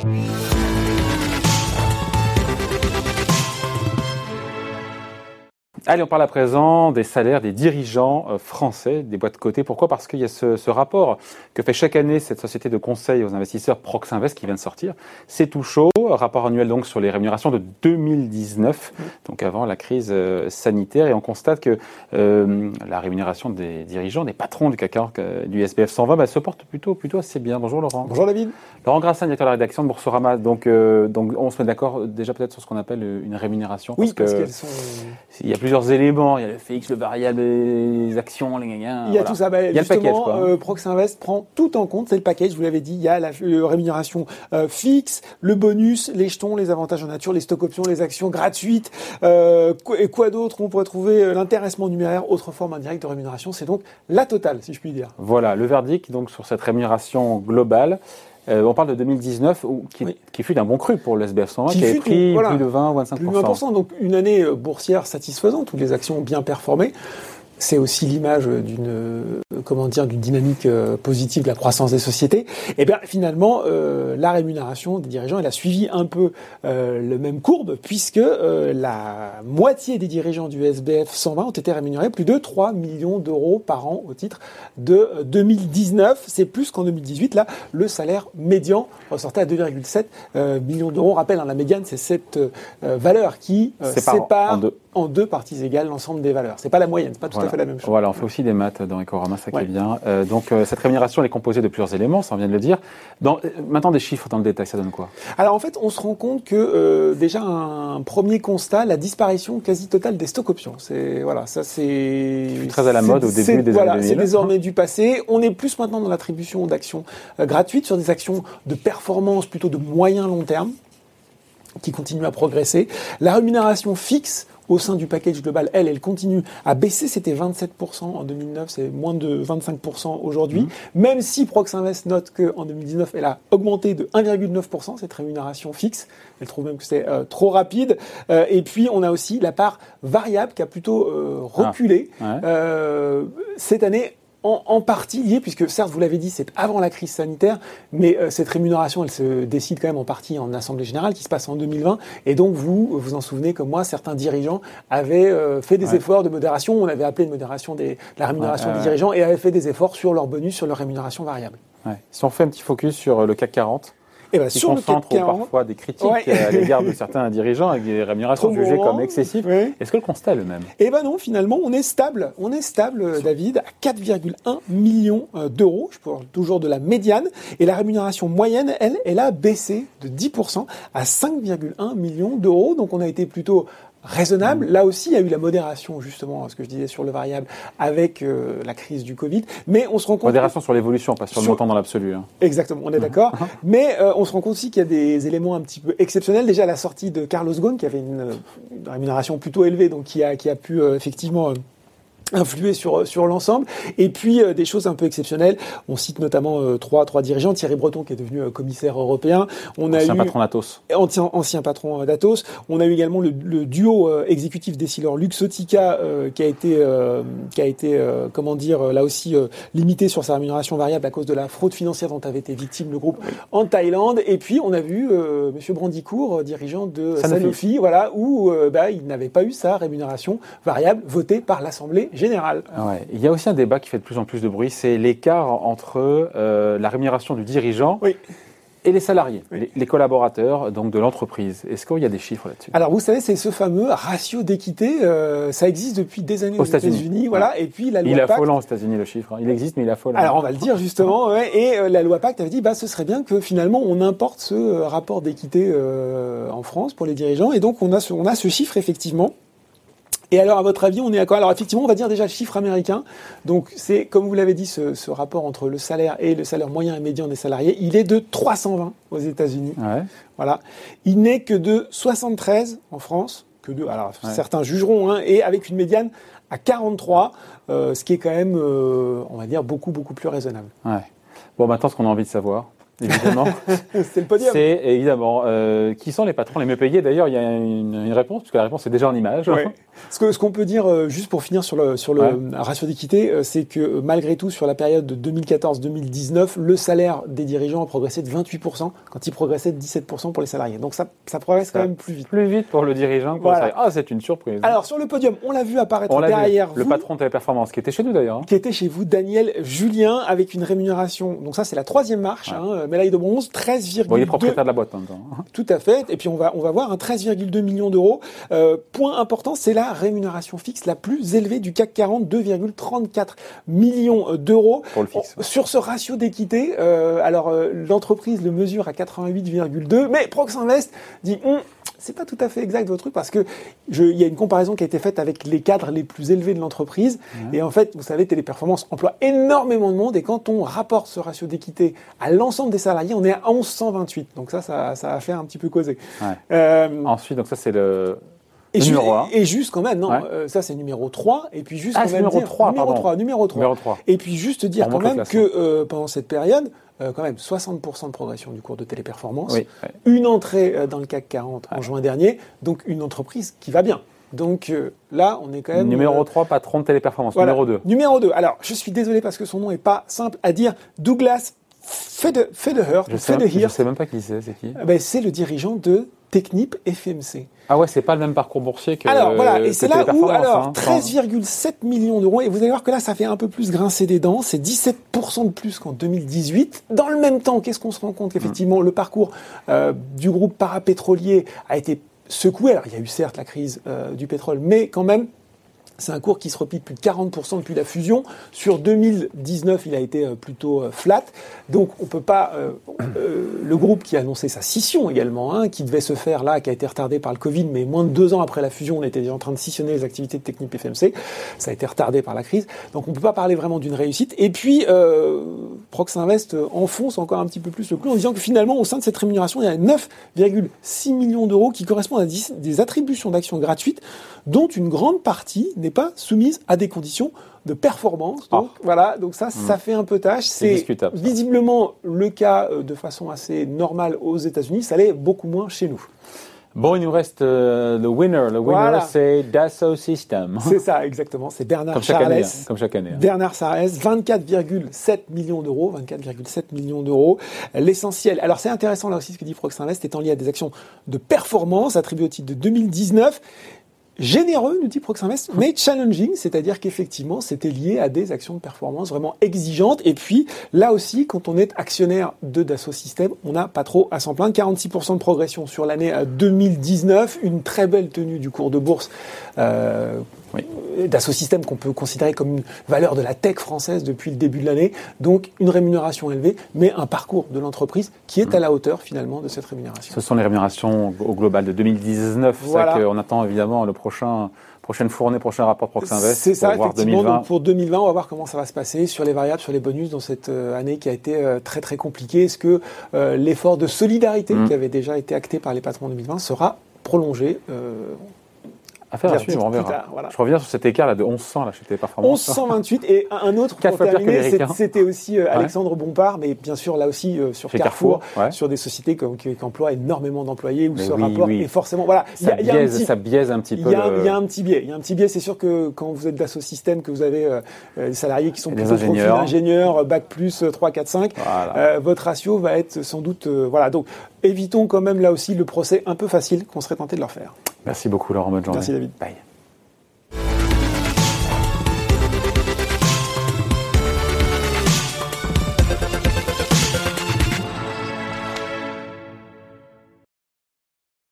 Bye. Allez, on parle à présent des salaires des dirigeants euh, français des boîtes cotées. Pourquoi? Parce qu'il y a ce, ce, rapport que fait chaque année cette société de conseil aux investisseurs Proxinvest qui vient de sortir. C'est tout chaud, rapport annuel donc sur les rémunérations de 2019, donc avant la crise euh, sanitaire, et on constate que euh, la rémunération des dirigeants, des patrons du CAC 40, euh, du SBF 120, bah, se porte plutôt plutôt assez bien. Bonjour Laurent. Bonjour David. Laurent Grassin, directeur de la rédaction de Boursorama. Donc, euh, donc on se met d'accord déjà peut-être sur ce qu'on appelle une rémunération. Oui, parce, parce qu'elles sont. Il y a plusieurs éléments. Il y a le fixe, le variable, les actions, les gagnants. Il y a tout ça. Bah, il y a le package. Quoi, hein. Proxinvest prend tout en compte. C'est le package. Vous l'avez dit. Il y a la rémunération euh, fixe, le bonus, les jetons, les avantages en nature, les stock options, les actions gratuites. Euh, et quoi d'autre On pourrait trouver l'intéressement numéraire, autre forme indirecte de rémunération. C'est donc la totale, si je puis dire. Voilà, le verdict donc sur cette rémunération globale. Euh, on parle de 2019, où, qui, oui. qui fut d'un bon cru pour le SBF 120, qui, qui avait pris voilà, plus de 20 25 Plus de 20 donc une année boursière satisfaisante, où les actions ont bien performé. C'est aussi l'image d'une comment dire d'une dynamique positive de la croissance des sociétés. Et bien finalement, euh, la rémunération des dirigeants, elle a suivi un peu euh, le même courbe puisque euh, la moitié des dirigeants du SBF 120 ont été rémunérés plus de 3 millions d'euros par an au titre de 2019. C'est plus qu'en 2018. Là, le salaire médian ressortait à 2,7 millions d'euros. On rappelle, hein, la médiane, c'est cette valeur qui sépare en deux. En deux. parties égales l'ensemble des valeurs. C'est pas la moyenne, c'est pas tout voilà. à fait la même chose. Voilà, on fait aussi des maths dans Ecorama, ça qui ouais. est bien. Euh, donc euh, cette rémunération elle est composée de plusieurs éléments, ça on vient de le dire. Dans, euh, maintenant des chiffres dans le détail, ça donne quoi? Alors en fait, on se rend compte que déjà un premier constat, la disparition quasi totale des stocks options. C'est voilà, ça c'est très à la mode au début des voilà, années 2000. C'est désormais du passé. On est plus maintenant dans l'attribution d'actions gratuites sur des actions de performance plutôt de moyen long terme qui continuent à progresser. La rémunération fixe au sein du package global, elle, elle continue à baisser. C'était 27% en 2009, c'est moins de 25% aujourd'hui. Mmh. Même si Proxinvest note qu'en 2019, elle a augmenté de 1,9% cette rémunération fixe. Elle trouve même que c'est euh, trop rapide. Euh, et puis, on a aussi la part variable qui a plutôt euh, reculé ah, ouais. cette année en, en, partie lié, puisque certes, vous l'avez dit, c'est avant la crise sanitaire, mais euh, cette rémunération, elle se décide quand même en partie en Assemblée Générale, qui se passe en 2020. Et donc, vous vous en souvenez comme moi, certains dirigeants avaient euh, fait des ouais. efforts de modération, on avait appelé de modération des, de la rémunération ouais, des dirigeants, et avaient fait des efforts sur leur bonus, sur leur rémunération variable. Si on fait un petit focus sur le CAC 40, et ben, qui sur concentre le CAC 40, parfois des critiques ouais. à l'égard de certains dirigeants avec des rémunérations Trop jugées comme excessives. Est-ce que le constat est le même? Eh ben non, finalement, on est stable. On est stable, David, à 4,1 millions euh, d'euros. Je parle toujours de la médiane. Et la rémunération moyenne, elle, elle a baissé de 10% à 5,1 millions d'euros. Donc on a été plutôt raisonnable. Là aussi, il y a eu la modération, justement, ce que je disais sur le variable, avec euh, la crise du Covid. Mais on se rend compte... Modération que... sur l'évolution, pas sur, sur, le montant dans l'absolu. Hein. Exactement, on est d'accord. Mais euh, on se rend compte aussi qu'il y a des éléments un petit peu exceptionnels. Déjà, la sortie de Carlos Ghosn, qui avait une, une rémunération plutôt élevée, donc qui a, qui a pu euh, effectivement influer sur sur l'ensemble. Et puis euh, des choses un peu exceptionnelles. On cite notamment euh, trois trois dirigeants. Thierry Breton qui est devenu euh, commissaire européen. On a ancien eu patron d'Atos. Ancien ancien patron d'Atos. On a eu également le, le duo exécutif Décilor Luxotica qui a été qui a été comment dire là aussi limité sur sa rémunération variable à cause de la fraude financière dont avait été victime le groupe oui. en Thaïlande. Et puis on a vu monsieur Brandicourt dirigeant de Sanofi, Sanofi voilà où bah, il n'avait pas eu sa rémunération variable votée par l'Assemblée Ouais. Il y a aussi un débat qui fait de plus en plus de bruit, c'est l'écart entre euh, la rémunération du dirigeant oui. et les salariés, oui. les, collaborateurs donc de l'entreprise. Est-ce qu'il y a des chiffres là-dessus? Alors vous savez, c'est ce fameux ratio d'équité. Euh, ça existe depuis des années aux, aux États-Unis. États voilà. Ouais. Et puis la loi il est affolant aux États-Unis le chiffre. Hein. Il existe, mais il est affolant. Alors on va le dire justement. ouais. Et euh, la loi Pacte avait dit, bah ce serait bien que finalement on importe ce euh, rapport d'équité en France pour les dirigeants. Et donc on a ce, on a ce chiffre effectivement. Et alors, à votre avis, on est à quoi? Alors, effectivement, on va dire déjà le chiffre américain. Donc, c'est, comme vous l'avez dit, ce, ce, rapport entre le salaire et le salaire moyen et médian des salariés, il est de 320 aux États-Unis. Ouais. Voilà. Il n'est que de 73 en France. Que de, alors, ouais. certains jugeront, hein, et avec une médiane à 43, euh, ce qui est quand même, euh, on va dire, beaucoup, beaucoup plus raisonnable. Ouais. Bon, maintenant, ce qu'on a envie de savoir, évidemment. c'est le podium. C'est évidemment euh, qui sont les patrons les mieux payés? D'ailleurs, il y a une, une réponse, puisque la réponse est déjà en image. Ouais. Ce qu'on peut dire euh, juste pour finir sur le sur le Ouais. ratio d'équité, euh, c'est que euh, malgré tout sur la période de 2014-2019, le salaire des dirigeants a progressé de 28 quand il progressait de 17% pour les salariés. Donc ça ça progresse quand même plus vite. Plus vite pour le dirigeant. que pour le Voilà. salarié. Ah, c'est une surprise. Alors sur le podium, on l'a vu apparaître on l'a vu, derrière le vous. patron de Téléperformance, qui était chez nous d'ailleurs. hein. qui était chez vous, Daniel Julien, avec une rémunération. Donc ça, c'est la troisième marche, hein, médaille de bronze, 13,2. Bon, il est propriétaire de la boîte en même temps. hein. Tout à fait. Et puis on va on va voir un 13,2 millions d'euros. Euh, point important, c'est la rémunération fixe la plus élevée du CAC 40, 2,34 millions d'euros. Pour le fixe. On- Sur ce ratio d'équité, euh, alors euh, l'entreprise le mesure à 88,2, mais Proxinvest dit Hum, c'est pas tout à fait exact votre truc parce que il y a une comparaison qui a été faite avec les cadres les plus élevés de l'entreprise et en fait vous savez Téléperformance emploie énormément de monde et quand on rapporte ce ratio d'équité à l'ensemble des salariés on est à 1128 donc ça ça, ça a fait un petit peu causer. Ouais. Euh, Ensuite, donc ça, c'est le. Et, le ju- numéro un. et juste quand même non Ouais. euh, ça c'est numéro 3 et puis juste Ah, quand même numéro dire- 3, numéro pardon. 3 numéro 3 Numéro 3. et puis juste dire quand même que euh, pendant cette période, euh, quand même 60% de progression du cours de téléperformance, Oui. ouais. une entrée euh, dans le CAC 40 en juin dernier, donc une entreprise qui va bien. Donc euh, là, on est quand même Numéro euh, 3, patron de Téléperformance. voilà. Numéro 2. Numéro 2. Alors, je suis désolé parce que son nom est pas simple à dire. Douglas Je sais, même, je Federer, sais même pas qui c'est, c'est qui eh ben, c'est le dirigeant de Technip FMC. Ah ouais, c'est pas le même parcours boursier que. Alors voilà, et c'est là où alors hein. 13,7 millions d'euros et vous allez voir que là ça fait un peu plus grincer des dents, c'est 17% de plus qu'en 2018. Dans le même temps, qu'est-ce qu'on se rend compte qu'effectivement le parcours euh, du groupe parapétrolier a été secoué. Alors il y a eu certes la crise euh, du pétrole, mais quand même c'est un cours qui se replie plus de 40% depuis la fusion. Sur 2019, il a été euh, plutôt euh, flat. Donc, on peut pas. euh, euh, le groupe qui a annoncé sa scission également, hein, qui devait se faire là, qui a été retardé par le Covid, mais moins de deux ans après la fusion, on était déjà en train de scissionner les activités de Technip FMC. Ça a été retardé par la crise. Donc, on peut pas parler vraiment d'une réussite. Et puis, euh, Proxinvest euh, enfonce encore un petit peu plus le clou en disant que finalement, au sein de cette rémunération, il y a 9,6 millions d'euros qui correspondent à des attributions d'actions gratuites dont une grande partie n'est pas soumise à des conditions de performance. Donc voilà, donc ça, ça fait un peu tâche. C'est visiblement le cas euh, de façon assez normale aux États-Unis. Ça l'est beaucoup moins chez nous. Bon, il nous reste euh, le winner. Le winner, Voilà. c'est Dassault System. C'est ça, exactement. C'est Bernard Comme chaque Charles. année. hein, Comme chaque année. hein. Bernard Sarès, 24,7 millions d'euros, 24,7 millions d'euros. L'essentiel. Alors c'est intéressant là aussi ce que dit Proxinvest, étant lié à des actions de performance attribuées au titre de 2019. Généreux, nous dit Proxinvest, mais challenging, c'est-à-dire qu'effectivement, c'était lié à des actions de performance vraiment exigeantes. Et puis, là aussi, quand on est actionnaire de Dassault Systèmes, on n'a pas trop à s'en plaindre. 46% de progression sur l'année euh, 2019, une très belle tenue du cours de bourse euh, Oui. Dassault Systèmes qu'on peut considérer comme une valeur de la tech française depuis le début de l'année. Donc, une rémunération élevée, mais un parcours de l'entreprise qui est à la hauteur finalement de cette rémunération. Ce sont les rémunérations au global de 2019. Voilà. C'est ça qu'on attend évidemment le prochain, prochaine fournée, prochain rapport Proxinvest C'est ça, voir effectivement. 2020. Donc pour 2020, on va voir comment ça va se passer sur les variables, sur les bonus dans cette euh, année qui a été euh, très très compliquée. Est-ce que euh, l'effort de solidarité Mm. qui avait déjà été acté par les patrons en 2020 sera prolongé euh, Affaire à suivre, on plus verra. tard, voilà. Je reviens sur cet écart là de 1100 là chez Téléperformance. 1128 et un autre Quatre pour terminer, c'est- c'était aussi euh, Alexandre Bompard, mais bien sûr là aussi euh, sur Chez Carrefour, Carrefour, ouais. sur des sociétés qui, qui- qui emploient énormément d'employés où Mais ce oui, rapport oui. est forcément voilà. y Ça, a- il y a un biaise, petit- ça biaise un petit Il peu. y, a, le- il y a un petit biais. Il y a un petit biais. C'est sûr que quand vous êtes d'assaut système, que vous avez euh, des salariés qui sont des plutôt profil ingénieurs. euh, bac plus euh, 3, 4, 5, Voilà. euh, votre ratio va être sans doute voilà. Donc évitons quand même là aussi le procès un peu facile qu'on serait tenté de leur faire. Merci beaucoup Laurent, bonne journée. Merci, David. Bye.